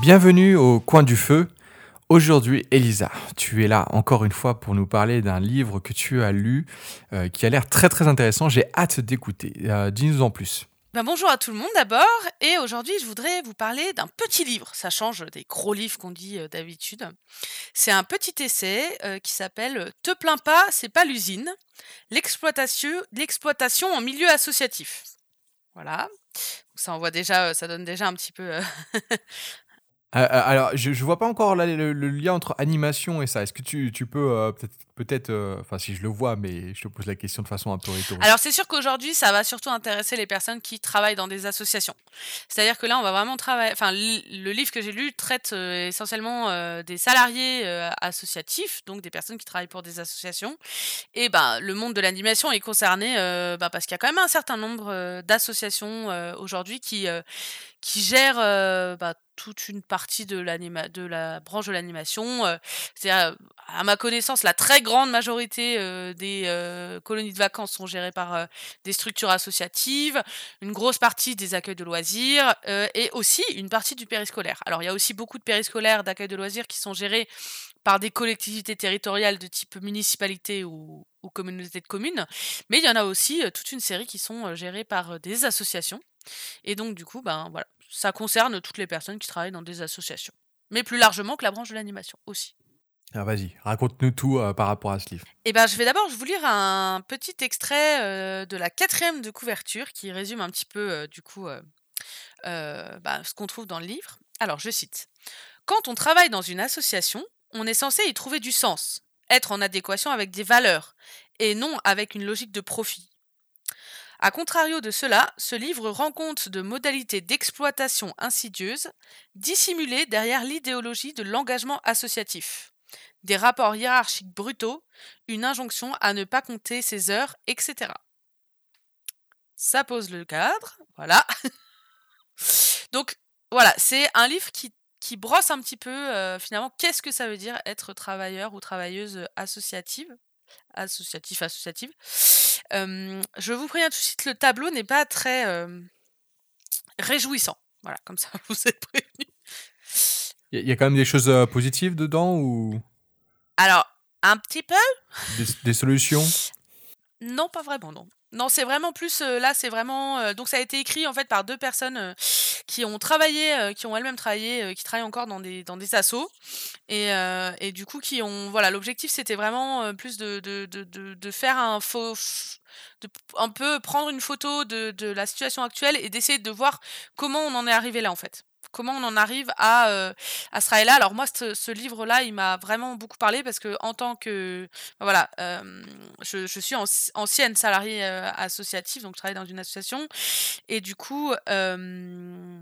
Bienvenue au coin du feu. Aujourd'hui, Elisa, tu es là encore une fois pour nous parler d'un livre que tu as lu euh, qui a l'air très très intéressant. J'ai hâte d'écouter. Euh, Dis-nous en plus. Ben, bonjour à tout le monde d'abord, et aujourd'hui je voudrais vous parler d'un petit livre, ça change des gros livres qu'on dit euh, d'habitude. C'est un petit essai qui s'appelle Te plains pas, c'est pas l'usine, l'exploitation, en milieu associatif. Voilà, ça envoie déjà, ça donne déjà un petit peu euh, Euh, alors, je, je vois pas encore le, lien entre animation et ça. Est-ce que tu, tu peux euh, peut-être, enfin si je le vois, mais je te pose la question de façon un peu rhétorique. Alors c'est sûr qu'aujourd'hui, ça va surtout intéresser les personnes qui travaillent dans des associations. C'est-à-dire que là, on va vraiment travailler. Enfin, le livre que j'ai lu traite essentiellement des salariés associatifs, donc des personnes qui travaillent pour des associations. Et ben, le monde de l'animation est concerné ben, parce qu'il y a quand même un certain nombre d'associations aujourd'hui qui qui gèrent bah, toute une partie de, de la branche de l'animation. euh, c'est-à-dire, à ma connaissance, la très grande majorité euh, des euh, colonies de vacances sont gérées par euh, des structures associatives, une grosse partie des accueils de loisirs euh, et aussi une partie du périscolaire. Alors il y a aussi beaucoup de périscolaires d'accueil de loisirs qui sont gérés par des collectivités territoriales de type municipalité ou, communauté de communes, mais il y en a aussi euh, toute une série qui sont euh, gérées par euh, des associations. Et donc du coup, ben voilà, ça concerne toutes les personnes qui travaillent dans des associations, mais plus largement que la branche de l'animation aussi. Ah, vas-y, raconte-nous tout euh, par rapport à ce livre. Eh ben, je vais d'abord vous lire un petit extrait euh, de la quatrième de couverture qui résume un petit peu, euh, du coup, bah, ce qu'on trouve dans le livre. Alors, je cite. Quand on travaille dans une association, on est censé y trouver du sens, être en adéquation avec des valeurs, et non avec une logique de profit. A contrario de cela, ce livre rend compte de modalités d'exploitation insidieuses, dissimulées derrière l'idéologie de l'engagement associatif des rapports hiérarchiques brutaux, une injonction à ne pas compter ses heures, etc. Ça pose le cadre, voilà. Donc voilà, c'est un livre qui, brosse un petit peu euh, finalement qu'est-ce que ça veut dire être travailleur ou travailleuse associative, associatif, associative. Euh, je vous préviens tout de suite, le tableau n'est pas très euh, réjouissant. Voilà, comme ça vous êtes prévenu. Il y, a- y a quand même des choses positives dedans ou? Alors, un petit peu des, des solutions? Non, pas vraiment, non. Non, c'est vraiment plus euh, là, c'est vraiment euh, donc ça a été écrit en fait par deux personnes euh, qui ont travaillé, qui ont elles-mêmes travaillé, qui travaillent encore dans des dans des et, et du coup qui ont voilà l'objectif c'était vraiment plus de, de, de, de, faire un faux de un peu prendre une photo de, de la situation actuelle et d'essayer de voir comment on en est arrivé là en fait. Comment on en arrive à, euh, à ce travail-là. Alors moi, ce, livre-là, il m'a vraiment beaucoup parlé parce que en tant que voilà, euh, je, suis anci- ancienne salariée euh, associative, donc je travaille dans une association. Et du coup, euh,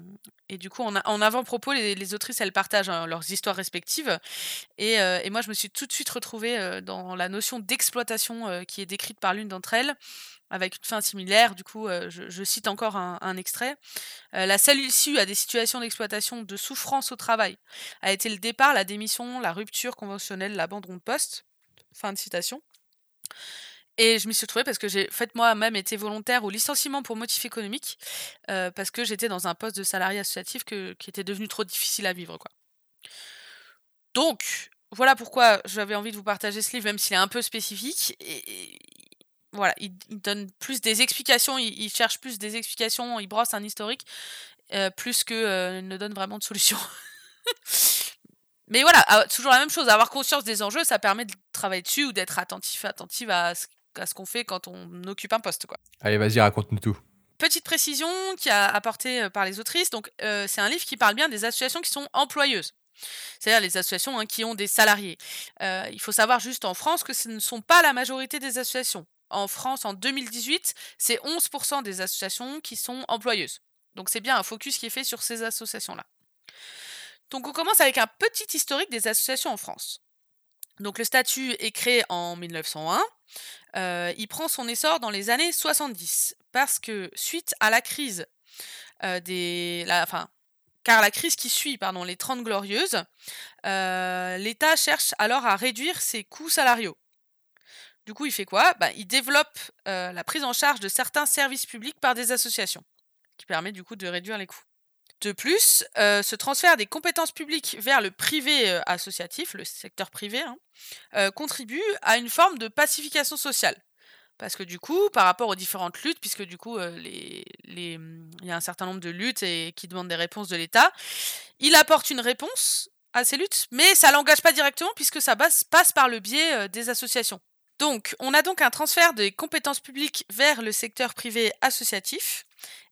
en, avant-propos, les, autrices, elles partagent hein, leurs histoires respectives. Et, moi, je me suis tout de suite retrouvée dans la notion d'exploitation qui est décrite par l'une d'entre elles, avec une fin similaire. Du coup, euh, je, cite encore un, extrait. Euh, la seule issue à des situations d'exploitation de souffrance au travail a été le départ, la démission, la rupture conventionnelle, l'abandon de poste. Fin de citation. Et je m'y suis retrouvée parce que j'ai fait moi-même été volontaire au licenciement pour motif économique, euh, parce que j'étais dans un poste de salarié associatif que- qui était devenu trop difficile à vivre. Quoi. Donc, voilà pourquoi j'avais envie de vous partager ce livre, même s'il est un peu spécifique. Et voilà, il, il donne plus des explications, il, il cherche plus des explications, il brosse un historique, euh, plus que euh, ne donne vraiment de solution. Mais voilà, ah, toujours la même chose, avoir conscience des enjeux, ça permet de travailler dessus ou d'être attentif, attentive à ce, à ce qu'on fait quand on occupe un poste. Quoi. Allez, vas-y, raconte-nous tout. Petite précision qui a apportée euh, par les autrices, donc euh, c'est un livre qui parle bien des associations qui sont employeuses. C'est-à-dire les associations hein, qui ont des salariés. Euh, il faut savoir juste en France que ce ne sont pas la majorité des associations. En France, en 2018, c'est 11% des associations qui sont employeuses. Donc c'est bien un focus qui est fait sur ces associations-là. Donc on commence avec un petit historique des associations en France. Donc le statut est créé en 1901. Euh, il prend son essor dans les années 70 parce que suite à la crise euh, des, enfin, car la crise qui suit pardon, les 30 glorieuses, euh, l'État cherche alors à réduire ses coûts salariaux. Du coup, il fait quoi? Bah, Il développe euh, la prise en charge de certains services publics par des associations, qui permet du coup de réduire les coûts. De plus, euh, ce transfert des compétences publiques vers le privé euh, associatif, le secteur privé, hein, contribue à une forme de pacification sociale. Parce que du coup, par rapport aux différentes luttes, puisque du coup, les, les, il y a un certain nombre de luttes et qui demandent des réponses de l'État, il apporte une réponse à ces luttes, mais ça l'engage pas directement puisque ça passe par le biais des associations. Donc, on a donc un transfert des compétences publiques vers le secteur privé associatif.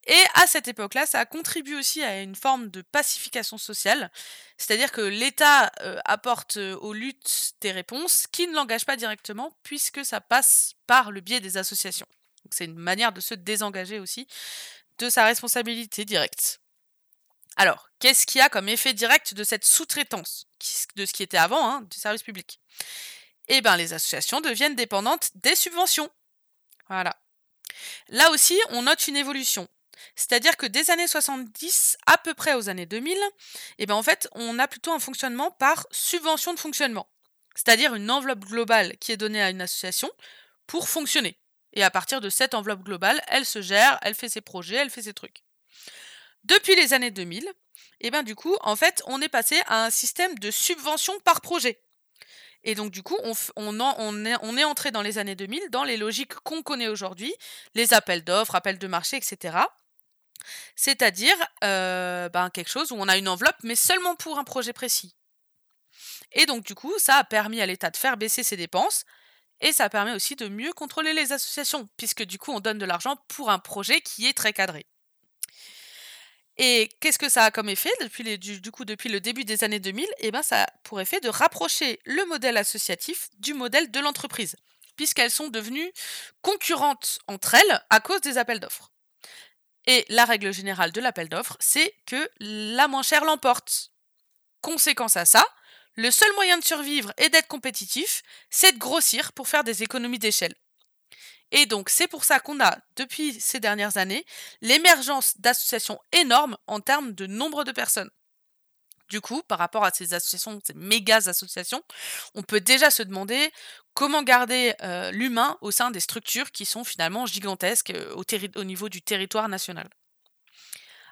Et à cette époque-là, ça a contribué aussi à une forme de pacification sociale, c'est-à-dire que l'État euh, apporte euh, aux luttes des réponses qui ne l'engagent pas directement, puisque ça passe par le biais des associations. C'est une manière de se désengager aussi de sa responsabilité directe. Alors, qu'est-ce qu'il y a comme effet direct de cette sous-traitance, de ce qui était avant hein, du service public? Eh bien, les associations deviennent dépendantes des subventions. Voilà. Là aussi, on note une évolution. C'est-à-dire que des années 70 à peu près aux années 2000, eh ben en fait, on a plutôt un fonctionnement par subvention de fonctionnement. C'est-à-dire une enveloppe globale qui est donnée à une association pour fonctionner. Et à partir de cette enveloppe globale, elle se gère, elle fait ses projets, elle fait ses trucs. Depuis les années 2000, eh ben du coup, en fait, on est passé à un système de subvention par projet. Et donc, du coup, on, est, entré dans les années 2000 dans les logiques qu'on connaît aujourd'hui, les appels d'offres, appels de marché, etc. C'est-à-dire euh, ben, quelque chose où on a une enveloppe, mais seulement pour un projet précis. Et donc, du coup, ça a permis à l'État de faire baisser ses dépenses, et ça permet aussi de mieux contrôler les associations, puisque du coup, on donne de l'argent pour un projet qui est très cadré. Et qu'est-ce que ça a comme effet depuis du, coup depuis le début des années 2000 Eh ben ça a pour effet de rapprocher le modèle associatif du modèle de l'entreprise, puisqu'elles sont devenues concurrentes entre elles à cause des appels d'offres. Et la règle générale de l'appel d'offres, c'est que la moins chère l'emporte. Conséquence à ça, le seul moyen de survivre et d'être compétitif, c'est de grossir pour faire des économies d'échelle. Et donc, c'est pour ça qu'on a, depuis ces dernières années, l'émergence d'associations énormes en termes de nombre de personnes. Du coup, par rapport à ces associations, ces méga associations, on peut déjà se demander comment garder euh, l'humain au sein des structures qui sont finalement gigantesques euh, au, niveau du territoire national.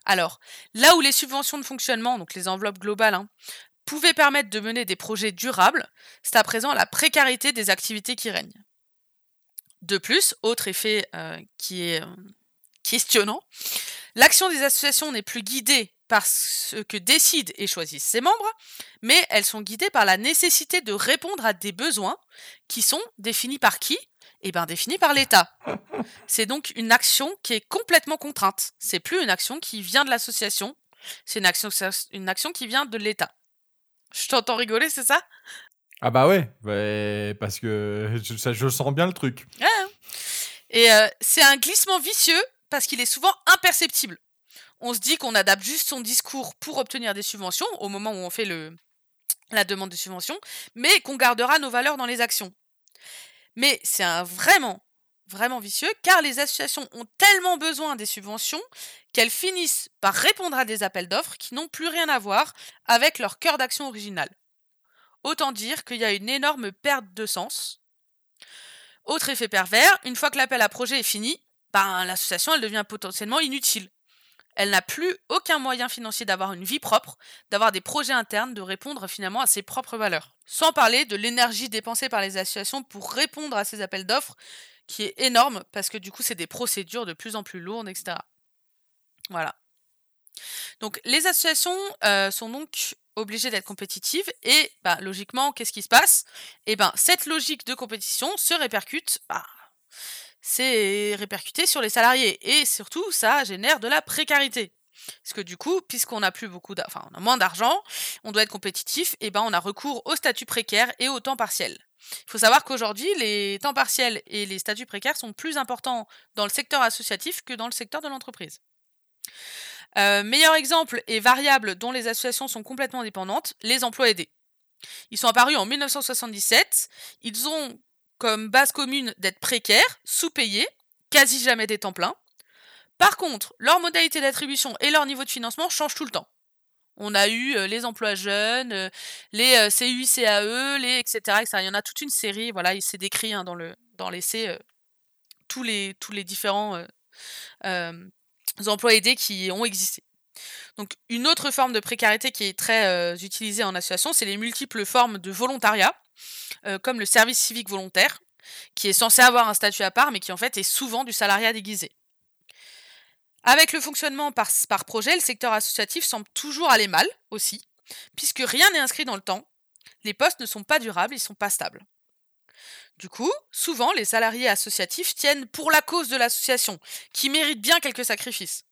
Alors, là où les subventions de fonctionnement, donc les enveloppes globales, hein, pouvaient permettre de mener des projets durables, c'est à présent la précarité des activités qui règne. De plus, autre effet euh, qui est euh, questionnant, l'action des associations n'est plus guidée par ce que décident et choisissent ses membres, mais elles sont guidées par la nécessité de répondre à des besoins qui sont définis par qui? Eh bien définis par l'État. C'est donc une action qui est complètement contrainte. C'est plus une action qui vient de l'association, c'est une action, une action qui vient de l'État. Je t'entends rigoler, c'est ça? Ah bah ouais, parce que je, je, sens bien le truc. Et euh, c'est un glissement vicieux parce qu'il est souvent imperceptible. On se dit qu'on adapte juste son discours pour obtenir des subventions au moment où on fait la demande de subvention, mais qu'on gardera nos valeurs dans les actions. Mais c'est vraiment, vraiment vicieux car les associations ont tellement besoin des subventions qu'elles finissent par répondre à des appels d'offres qui n'ont plus rien à voir avec leur cœur d'action original. Autant dire qu'il y a une énorme perte de sens. Autre effet pervers, une fois que l'appel à projet est fini, ben, l'association elle devient potentiellement inutile. Elle n'a plus aucun moyen financier d'avoir une vie propre, d'avoir des projets internes, de répondre finalement à ses propres valeurs. Sans parler de l'énergie dépensée par les associations pour répondre à ces appels d'offres, qui est énorme, parce que du coup c'est des procédures de plus en plus lourdes, etc. Voilà. Donc les associations euh, sont donc obligées d'être compétitives et bah, logiquement, qu'est-ce qui se passe? Eh ben, cette logique de compétition se répercute, bah, c'est répercuté sur les salariés et surtout, ça génère de la précarité. Parce que du coup, puisqu'on a plus beaucoup, moins d'argent, on doit être compétitif, et ben on a recours au statut précaire et au temps partiel. Il faut savoir qu'aujourd'hui, les temps partiels et les statuts précaires sont plus importants dans le secteur associatif que dans le secteur de l'entreprise. Euh, meilleur exemple et variable dont les associations sont complètement dépendantes, les emplois aidés. Ils sont apparus en 1977. Ils ont comme base commune d'être précaires, sous-payés, quasi jamais des temps pleins. Par contre, leur modalité d'attribution et leur niveau de financement changent tout le temps. On a eu euh, les emplois jeunes, euh, les CU, CAE, les etc., Il y en a toute une série. Voilà, il s'est décrit hein, dans le dans l'essai tous les tous les différents emplois aidés qui ont existé. Donc une autre forme de précarité qui est très euh, utilisée en association, c'est les multiples formes de volontariat, euh, comme le service civique volontaire, qui est censé avoir un statut à part, mais qui en fait est souvent du salariat déguisé. Avec le fonctionnement par, par projet, le secteur associatif semble toujours aller mal aussi, puisque rien n'est inscrit dans le temps, les postes ne sont pas durables, ils ne sont pas stables. Du coup, souvent, les salariés associatifs tiennent pour la cause de l'association, qui mérite bien quelques sacrifices.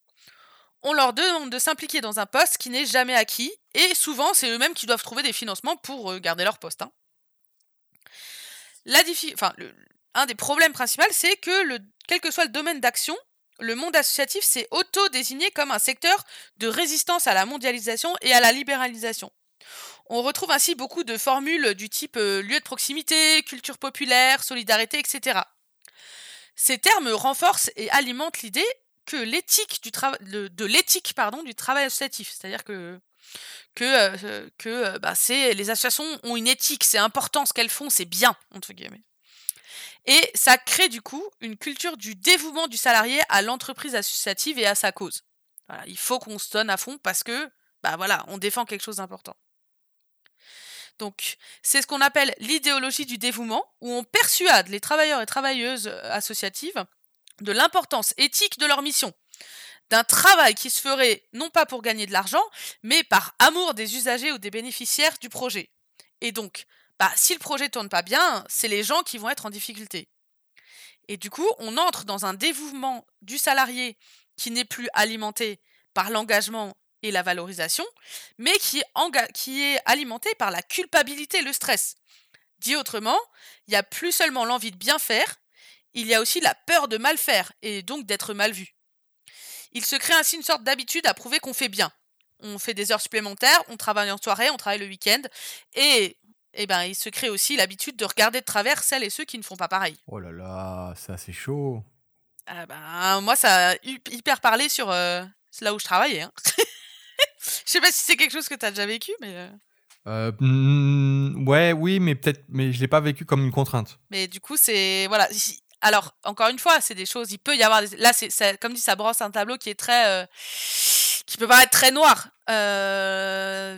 On leur demande de s'impliquer dans un poste qui n'est jamais acquis, et souvent, c'est eux-mêmes qui doivent trouver des financements pour euh, garder leur poste. Hein. un des problèmes principaux, c'est que quel que soit le domaine d'action, le monde associatif s'est auto-désigné comme un secteur de résistance à la mondialisation et à la libéralisation. On retrouve ainsi beaucoup de formules du type euh, lieu de proximité, culture populaire, solidarité, etc. Ces termes renforcent et alimentent l'idée que l'éthique du de, l'éthique du travail associatif, c'est-à-dire que que, euh, euh, bah, les associations ont une éthique, c'est important ce qu'elles font, c'est bien entre guillemets. Et ça crée du coup une culture du dévouement du salarié à l'entreprise associative et à sa cause. il faut qu'on se donne à fond parce que bah voilà, on défend quelque chose d'important. Donc, c'est ce qu'on appelle l'idéologie du dévouement, où on persuade les travailleurs et travailleuses euh, associatives de l'importance éthique de leur mission, d'un travail qui se ferait non pas pour gagner de l'argent, mais par amour des usagers ou des bénéficiaires du projet. Et donc, bah, si le projet tourne pas bien, c'est les gens qui vont être en difficulté. Et du coup, on entre dans un dévouement du salarié qui n'est plus alimenté par l'engagement et la valorisation, mais qui est, qui est alimenté par la culpabilité et le stress. Dit autrement, il n'y a plus seulement l'envie de bien faire, il y a aussi la peur de mal faire et donc d'être mal vu. Il se crée ainsi une sorte d'habitude à prouver qu'on fait bien. On fait des heures supplémentaires, on travaille en soirée, on travaille le week-end, et, eh ben, il se crée aussi l'habitude de regarder de travers celles et ceux qui ne font pas pareil. Oh là là, ça c'est chaud. Ah ben, moi, ça a hyper parlé sur euh, là où je travaillais. Hein. Je sais pas si c'est quelque chose que tu as déjà vécu, mais. Euh. Euh, hmm, ouais, oui, mais peut-être, mais je l'ai pas vécu comme une contrainte. Mais du coup, c'est voilà. Alors, encore une fois, c'est des choses. Il peut y avoir. Là, c'est comme dit, ça brosse un tableau qui est très, euh, qui peut paraître très noir.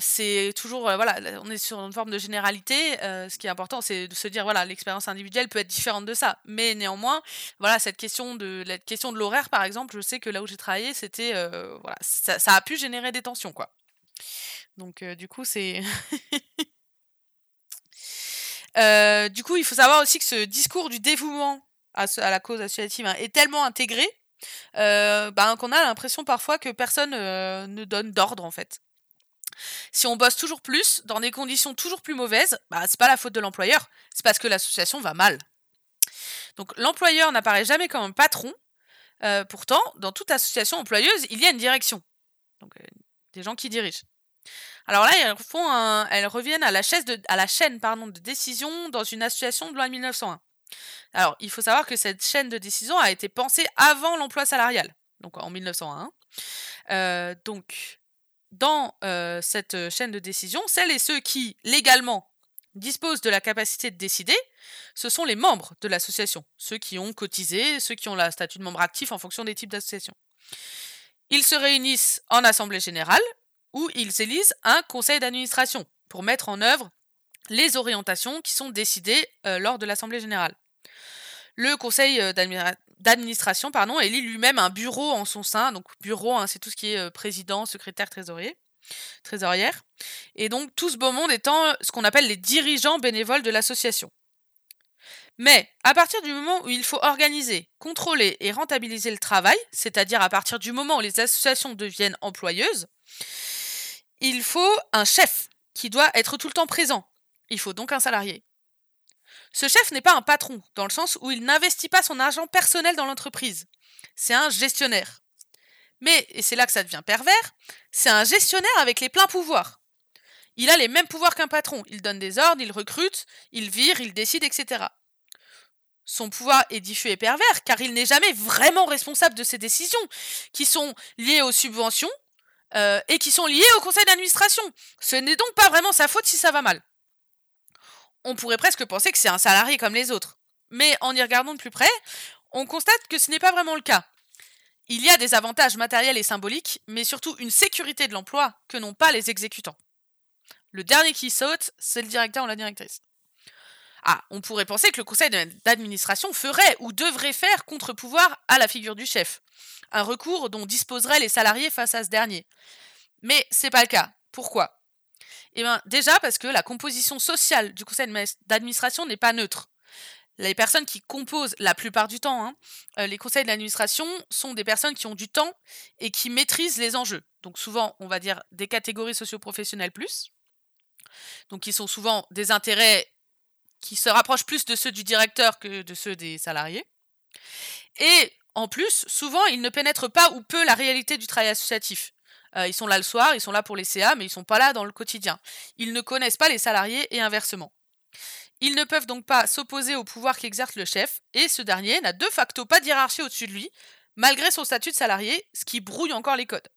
c'est toujours voilà, on est sur une forme de généralité. ce qui est important, c'est de se dire voilà, l'expérience individuelle peut être différente de ça, mais néanmoins, voilà, cette question de question de l'horaire, par exemple, je sais que là où j'ai travaillé, c'était voilà, ça, a pu générer des tensions, quoi. Donc, du coup, c'est du coup, il faut savoir aussi que ce discours du dévouement à, la cause associative hein, est tellement intégré euh, ben, qu'on a l'impression parfois que personne euh, ne donne d'ordre en fait. Si on bosse toujours plus, dans des conditions toujours plus mauvaises, bah, c'est pas la faute de l'employeur, c'est parce que l'association va mal. Donc l'employeur n'apparaît jamais comme un patron. Euh, pourtant, dans toute association employeuse, il y a une direction. Donc des gens qui dirigent. Alors là, elles, reviennent à la, chaise de, à la chaîne de décision dans une association de loi de 1901. Alors, il faut savoir que cette chaîne de décision a été pensée avant l'emploi salarial, donc en 1901. Euh, donc, dans euh, cette chaîne de décision, celles et ceux qui, légalement, disposent de la capacité de décider, ce sont les membres de l'association, ceux qui ont cotisé, ceux qui ont la statut de membre actif en fonction des types d'associations. Ils se réunissent en assemblée générale où ils élisent un conseil d'administration pour mettre en œuvre les orientations qui sont décidées euh, lors de l'assemblée générale. Le conseil euh, d'administration pardon, élit lui-même un bureau en son sein. Donc bureau, hein, c'est tout ce qui est euh, président, secrétaire, trésorier, trésorière. Et donc tout ce beau monde étant ce qu'on appelle les dirigeants bénévoles de l'association. Mais à partir du moment où il faut organiser, contrôler et rentabiliser le travail, c'est-à-dire à partir du moment où les associations deviennent employeuses, il faut un chef qui doit être tout le temps présent. Il faut donc un salarié. Ce chef n'est pas un patron, dans le sens où il n'investit pas son argent personnel dans l'entreprise. C'est un gestionnaire. Mais, et c'est là que ça devient pervers, c'est un gestionnaire avec les pleins pouvoirs. Il a les mêmes pouvoirs qu'un patron. Il donne des ordres, il recrute, il vire, il décide, etc. Son pouvoir est diffus et pervers, car il n'est jamais vraiment responsable de ses décisions, qui sont liées aux subventions euh, et qui sont liées au conseil d'administration. Ce n'est donc pas vraiment sa faute si ça va mal on pourrait presque penser que c'est un salarié comme les autres. Mais en y regardant de plus près, on constate que ce n'est pas vraiment le cas. il y a des avantages matériels et symboliques, mais surtout une sécurité de l'emploi que n'ont pas les exécutants. Le dernier qui saute, c'est le directeur ou la directrice. Ah, on pourrait penser que le conseil d'administration ferait ou devrait faire contre-pouvoir à la figure du chef, un recours dont disposeraient les salariés face à ce dernier. Mais c'est pas le cas. Pourquoi? Eh bien, déjà parce que la composition sociale du conseil d'administration n'est pas neutre les personnes qui composent la plupart du temps hein, euh, les conseils d'administration sont des personnes qui ont du temps et qui maîtrisent les enjeux. Donc souvent, on va dire des catégories socio-professionnelles plus. Donc qui sont souvent des intérêts qui se rapprochent plus de ceux du directeur que de ceux des salariés. Et en plus, souvent, ils ne pénètrent pas ou peu la réalité du travail associatif. Euh, ils sont là le soir, ils sont là pour les CA, mais ils ne sont pas là dans le quotidien. Ils ne connaissent pas les salariés et inversement. Ils ne peuvent donc pas s'opposer au pouvoir qu'exerce le chef, et ce dernier n'a de facto pas de hiérarchie au-dessus de lui, malgré son statut de salarié, ce qui brouille encore les codes.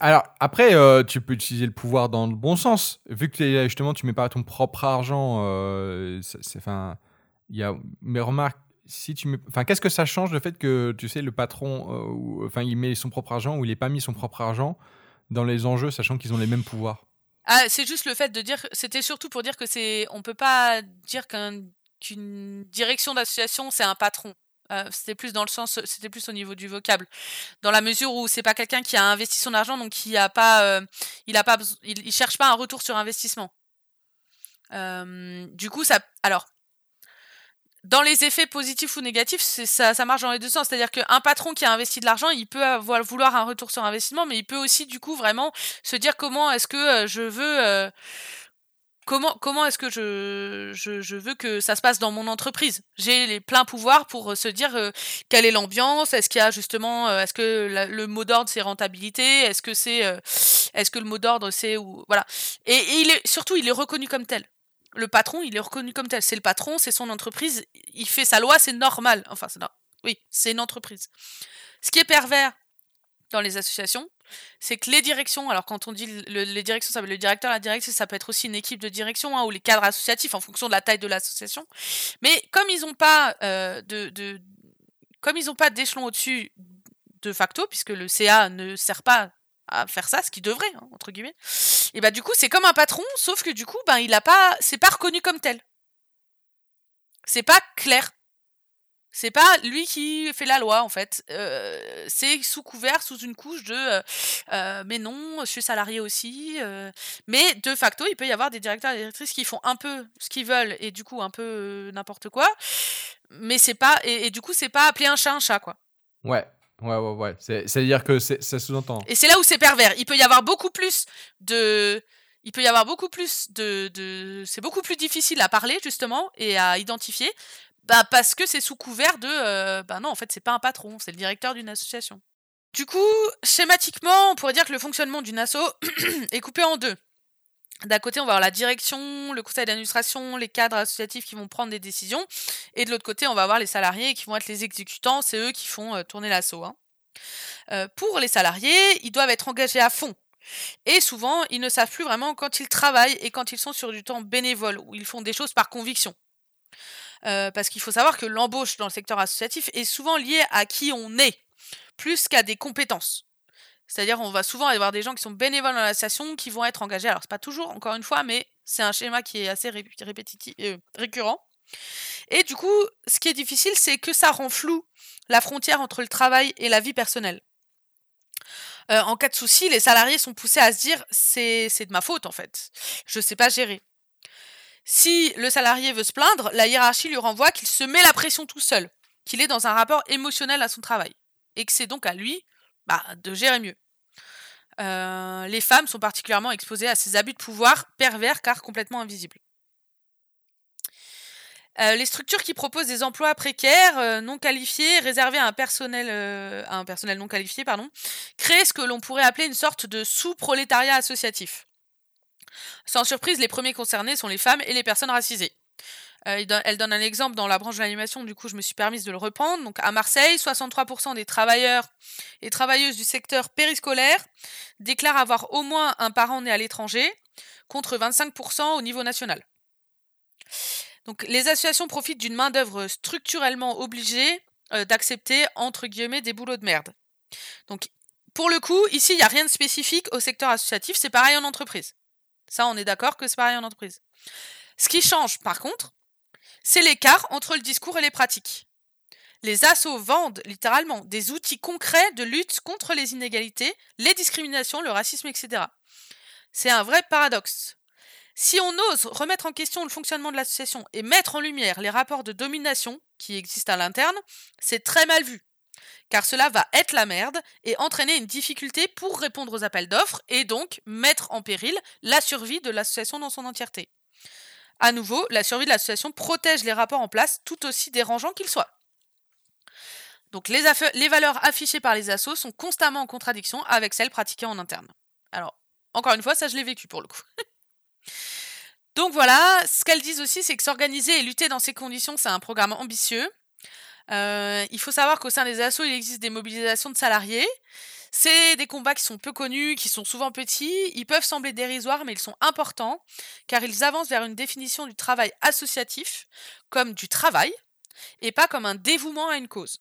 Alors, après, euh, tu peux utiliser le pouvoir dans le bon sens. Vu que justement, tu mets pas ton propre argent, euh, il y a. Mais remarque, si tu enfin, qu'est-ce que ça change le fait que tu sais le patron, euh, enfin, il met son propre argent ou il n'est pas mis son propre argent dans les enjeux, sachant qu'ils ont les mêmes pouvoirs? Ah, c'est juste le fait de dire. C'était surtout pour dire que c'est. On peut pas dire qu'une direction d'association c'est un patron. Euh, c'était plus dans le sens, c'était plus au niveau du vocable, dans la mesure où c'est pas quelqu'un qui a investi son argent, donc qui a pas, euh, il a pas, il, cherche pas un retour sur investissement. Euh, du coup, ça, alors, dans les effets positifs ou négatifs, ça, ça marche dans les deux sens. C'est-à-dire qu'un patron qui a investi de l'argent, il peut avoir, vouloir un retour sur investissement, mais il peut aussi, du coup, vraiment se dire comment est-ce que euh, je veux. Euh, comment comment est-ce que je, je, veux que ça se passe dans mon entreprise J'ai les pleins pouvoirs pour se dire euh, quelle est l'ambiance, est-ce qu'il y a justement, est-ce que le mot d'ordre c'est rentabilité, est-ce que c'est, est-ce que le mot d'ordre c'est ou voilà. Et, et il est surtout il est reconnu comme tel le patron, il est reconnu comme tel. C'est le patron, c'est son entreprise, il fait sa loi, c'est normal. Enfin, c'est oui, c'est une entreprise. Ce qui est pervers dans les associations, c'est que les directions, alors quand on dit les directions, ça veut le directeur, la directrice, ça peut être aussi une équipe de direction hein, ou les cadres associatifs en fonction de la taille de l'association. Mais comme ils n'ont pas euh, de, comme ils n'ont pas d'échelon au-dessus de facto, puisque le CA ne sert pas à faire ça, ce qu'il devrait, hein, entre guillemets. Et bah du coup, c'est comme un patron, sauf que du coup, ben il a pas, c'est pas reconnu comme tel. C'est pas clair. C'est pas lui qui fait la loi en fait. Euh, c'est sous couvert, sous une couche de euh, euh, mais non, je suis salarié aussi. mais de facto, il peut y avoir des directeurs et directrices qui font un peu ce qu'ils veulent et du coup un peu n'importe quoi. Mais c'est pas et, et, du coup c'est pas appeler un chat un chat quoi. Ouais. Ouais, ouais, ouais. C'est-à-dire que ça sous-entend. Et c'est là où c'est pervers. Il peut y avoir beaucoup plus de. Il peut y avoir beaucoup plus de. C'est beaucoup plus difficile à parler, justement, et à identifier, bah, parce que c'est sous couvert de. Euh, bah non, en fait, c'est pas un patron, c'est le directeur d'une association. Du coup, schématiquement, on pourrait dire que le fonctionnement d'une asso est coupé en deux. D'un côté, on va avoir la direction, le conseil d'administration, les cadres associatifs qui vont prendre des décisions. Et de l'autre côté, on va avoir les salariés qui vont être les exécutants. C'est eux qui font euh, tourner l'assaut. Hein. Euh, pour les salariés, ils doivent être engagés à fond. Et souvent, ils ne savent plus vraiment quand ils travaillent et quand ils sont sur du temps bénévole, où ils font des choses par conviction. Euh, parce qu'il faut savoir que l'embauche dans le secteur associatif est souvent liée à qui on est, plus qu'à des compétences. C'est-à-dire, on va souvent avoir des gens qui sont bénévoles dans l'association, qui vont être engagés. Alors, c'est pas toujours, encore une fois, mais c'est un schéma qui est assez répétitif, euh, récurrent. Et du coup, ce qui est difficile, c'est que ça rend flou la frontière entre le travail et la vie personnelle. Euh, en cas de souci, les salariés sont poussés à se dire c'est de ma faute en fait. Je ne sais pas gérer. Si le salarié veut se plaindre, la hiérarchie lui renvoie qu'il se met la pression tout seul, qu'il est dans un rapport émotionnel à son travail, et que c'est donc à lui bah, de gérer mieux. Euh, les femmes sont particulièrement exposées à ces abus de pouvoir pervers car complètement invisibles. Euh, les structures qui proposent des emplois précaires, euh, non qualifiés, réservés à un personnel, non qualifié, pardon, créent ce que l'on pourrait appeler une sorte de sous-prolétariat associatif. Sans surprise, les premiers concernés sont les femmes et les personnes racisées. Euh, elle donne un exemple dans la branche de l'animation, du coup je me suis permise de le reprendre. Donc à Marseille, 63% des travailleurs et travailleuses du secteur périscolaire déclarent avoir au moins un parent né à l'étranger, contre 25% au niveau national. Donc les associations profitent d'une main-d'œuvre structurellement obligée d'accepter, entre guillemets, des boulots de merde. Donc, pour le coup, ici, il n'y a rien de spécifique au secteur associatif, c'est pareil en entreprise. Ça, on est d'accord que c'est pareil en entreprise. Ce qui change, par contre, c'est l'écart entre le discours et les pratiques. Les assos vendent littéralement des outils concrets de lutte contre les inégalités, les discriminations, le racisme, etc. C'est un vrai paradoxe. Si on ose remettre en question le fonctionnement de l'association et mettre en lumière les rapports de domination qui existent à l'interne, c'est très mal vu. Car cela va être la merde et entraîner une difficulté pour répondre aux appels d'offres et donc mettre en péril la survie de l'association dans son entièreté. À nouveau, la survie de l'association protège les rapports en place tout aussi dérangeants qu'ils soient. Donc les, valeurs affichées par les assos sont constamment en contradiction avec celles pratiquées en interne. Alors, encore une fois, ça je l'ai vécu pour le coup. Donc voilà, ce qu'elles disent aussi, c'est que s'organiser et lutter dans ces conditions, c'est un programme ambitieux. Euh, il faut savoir qu'au sein des assos, il existe des mobilisations de salariés. C'est des combats qui sont peu connus, qui sont souvent petits. Ils peuvent sembler dérisoires, mais ils sont importants, car ils avancent vers une définition du travail associatif comme du travail, et pas comme un dévouement à une cause.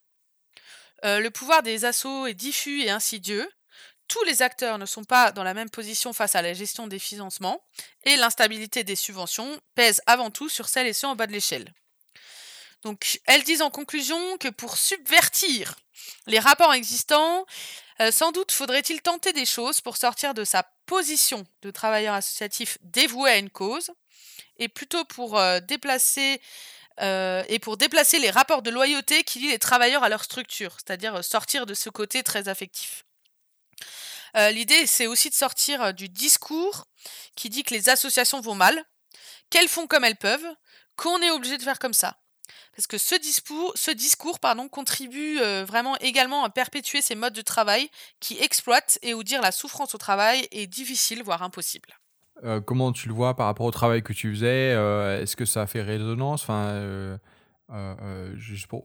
Euh, le pouvoir des assauts est diffus et insidieux. Tous les acteurs ne sont pas dans la même position face à la gestion des financements, et l'instabilité des subventions pèse avant tout sur celles et ceux en bas de l'échelle. Donc, elles disent en conclusion que pour subvertir les rapports existants, euh, sans doute faudrait-il tenter des choses pour sortir de sa position de travailleur associatif dévoué à une cause, et plutôt pour euh, déplacer euh, déplacer les rapports de loyauté qui lient les travailleurs à leur structure, c'est-à-dire sortir de ce côté très affectif. L'idée, c'est aussi de sortir du discours qui dit que les associations vont mal, qu'elles font comme elles peuvent, qu'on est obligé de faire comme ça. Parce que ce discours, ce discours pardon, contribue vraiment également à perpétuer ces modes de travail qui exploitent et où dire la souffrance au travail est difficile, voire impossible. Euh, comment tu le vois par rapport au travail que tu faisais euh, Est-ce que ça fait résonance? Enfin, euh,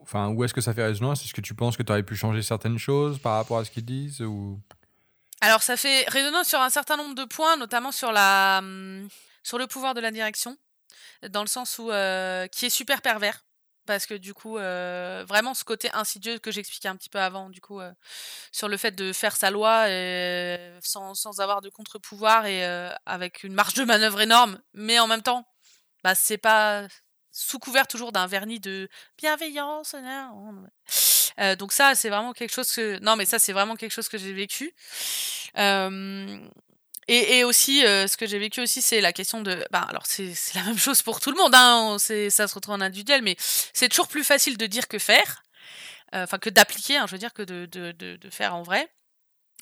enfin, Où est-ce que ça fait résonance? Est-ce que tu penses que tu aurais pu changer certaines choses par rapport à ce qu'ils disent ou... Alors, ça fait résonance sur un certain nombre de points, notamment sur, la, hum, sur le pouvoir de la direction, dans le sens où qui est super pervers parce que du coup, euh, vraiment ce côté insidieux que j'expliquais un petit peu avant, du coup, euh, sur le fait de faire sa loi sans, sans, avoir de contre-pouvoir et euh, avec une marge de manœuvre énorme, mais en même temps, bah, c'est pas sous couvert toujours d'un vernis de bienveillance. donc ça, c'est vraiment quelque chose que... Non, mais ça, c'est vraiment quelque chose que j'ai vécu. Et, aussi, euh, ce que j'ai vécu aussi, c'est la question de. Bah, alors, c'est la même chose pour tout le monde, hein, ça se retrouve en individuel, mais c'est toujours plus facile de dire que faire, euh, enfin, que d'appliquer, hein, je veux dire, que de, de, de, faire en vrai.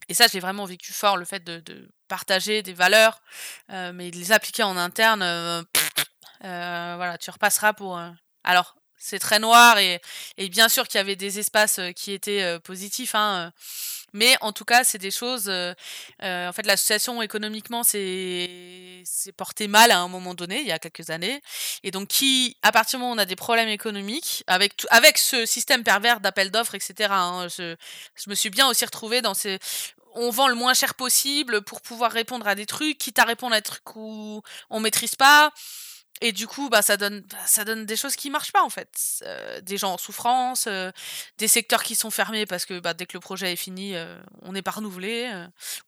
Et ça, j'ai vraiment vécu fort, le fait de, partager des valeurs, euh, mais de les appliquer en interne, voilà, tu repasseras pour. alors, c'est très noir, et, et bien sûr qu'il y avait des espaces qui étaient positifs, hein mais en tout cas, c'est des choses. Euh, euh, en fait, l'association économiquement s'est portée mal à un moment donné, il y a quelques années. Et donc, qui, à partir du moment où on a des problèmes économiques, avec, avec ce système pervers d'appel d'offres, etc., hein, je, je me suis bien aussi retrouvée dans ces on vend le moins cher possible pour pouvoir répondre à des trucs, quitte à répondre à des trucs où on maîtrise pas. Et du coup, bah, ça, donne, bah, ça donne des choses qui marchent pas, en fait. Euh, des gens en souffrance, euh, des secteurs qui sont fermés parce que bah, dès que le projet est fini, euh, on n'est pas renouvelé,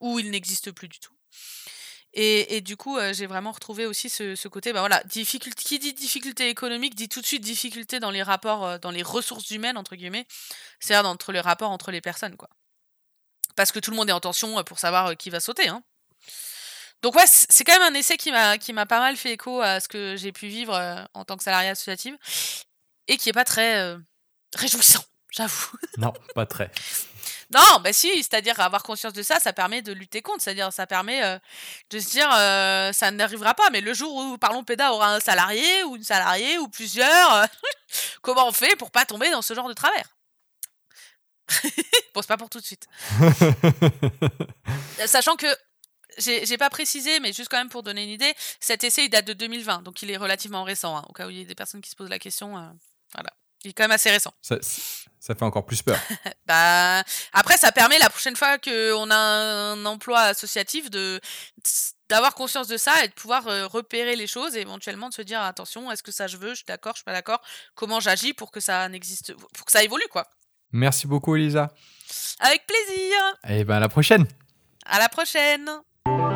ou il n'existe plus du tout. Et, et du coup, j'ai vraiment retrouvé aussi ce, ce côté, bah voilà, difficulté, qui dit difficulté économique dit tout de suite difficulté dans les rapports, dans les ressources humaines, entre guillemets, c'est-à-dire entre les rapports entre les personnes, quoi. Parce que tout le monde est en tension pour savoir qui va sauter, hein. Donc ouais, c'est quand même un essai qui m'a qui m'a pas mal fait écho à ce que j'ai pu vivre euh, en tant que salarié associative et qui est pas très euh, réjouissant, j'avoue. Non, pas très. non, bah si, c'est-à-dire avoir conscience de ça, ça permet de lutter contre, c'est-à-dire ça permet euh, de se dire ça n'arrivera pas, mais le jour où Parlons Péda aura un salarié ou une salariée ou plusieurs, comment on fait pour pas tomber dans ce genre de travers? Bon, c'est pas pour tout de suite. Sachant que j'ai pas précisé, mais juste quand même pour donner une idée, cet essai il date de 2020, donc il est relativement récent, hein, au cas où il y a des personnes qui se posent la question. Euh, voilà. Il est quand même assez récent. Ça, ça fait encore plus peur. bah, après, ça permet la prochaine fois qu'on a un emploi associatif de d'avoir conscience de ça et de pouvoir euh, repérer les choses et éventuellement de se dire attention, est-ce que ça je veux, je suis d'accord, je suis pas d'accord, comment j'agis pour que ça n'existe, pour que ça évolue quoi. Merci beaucoup, Elisa. Avec plaisir. Et ben à la prochaine. À la prochaine. you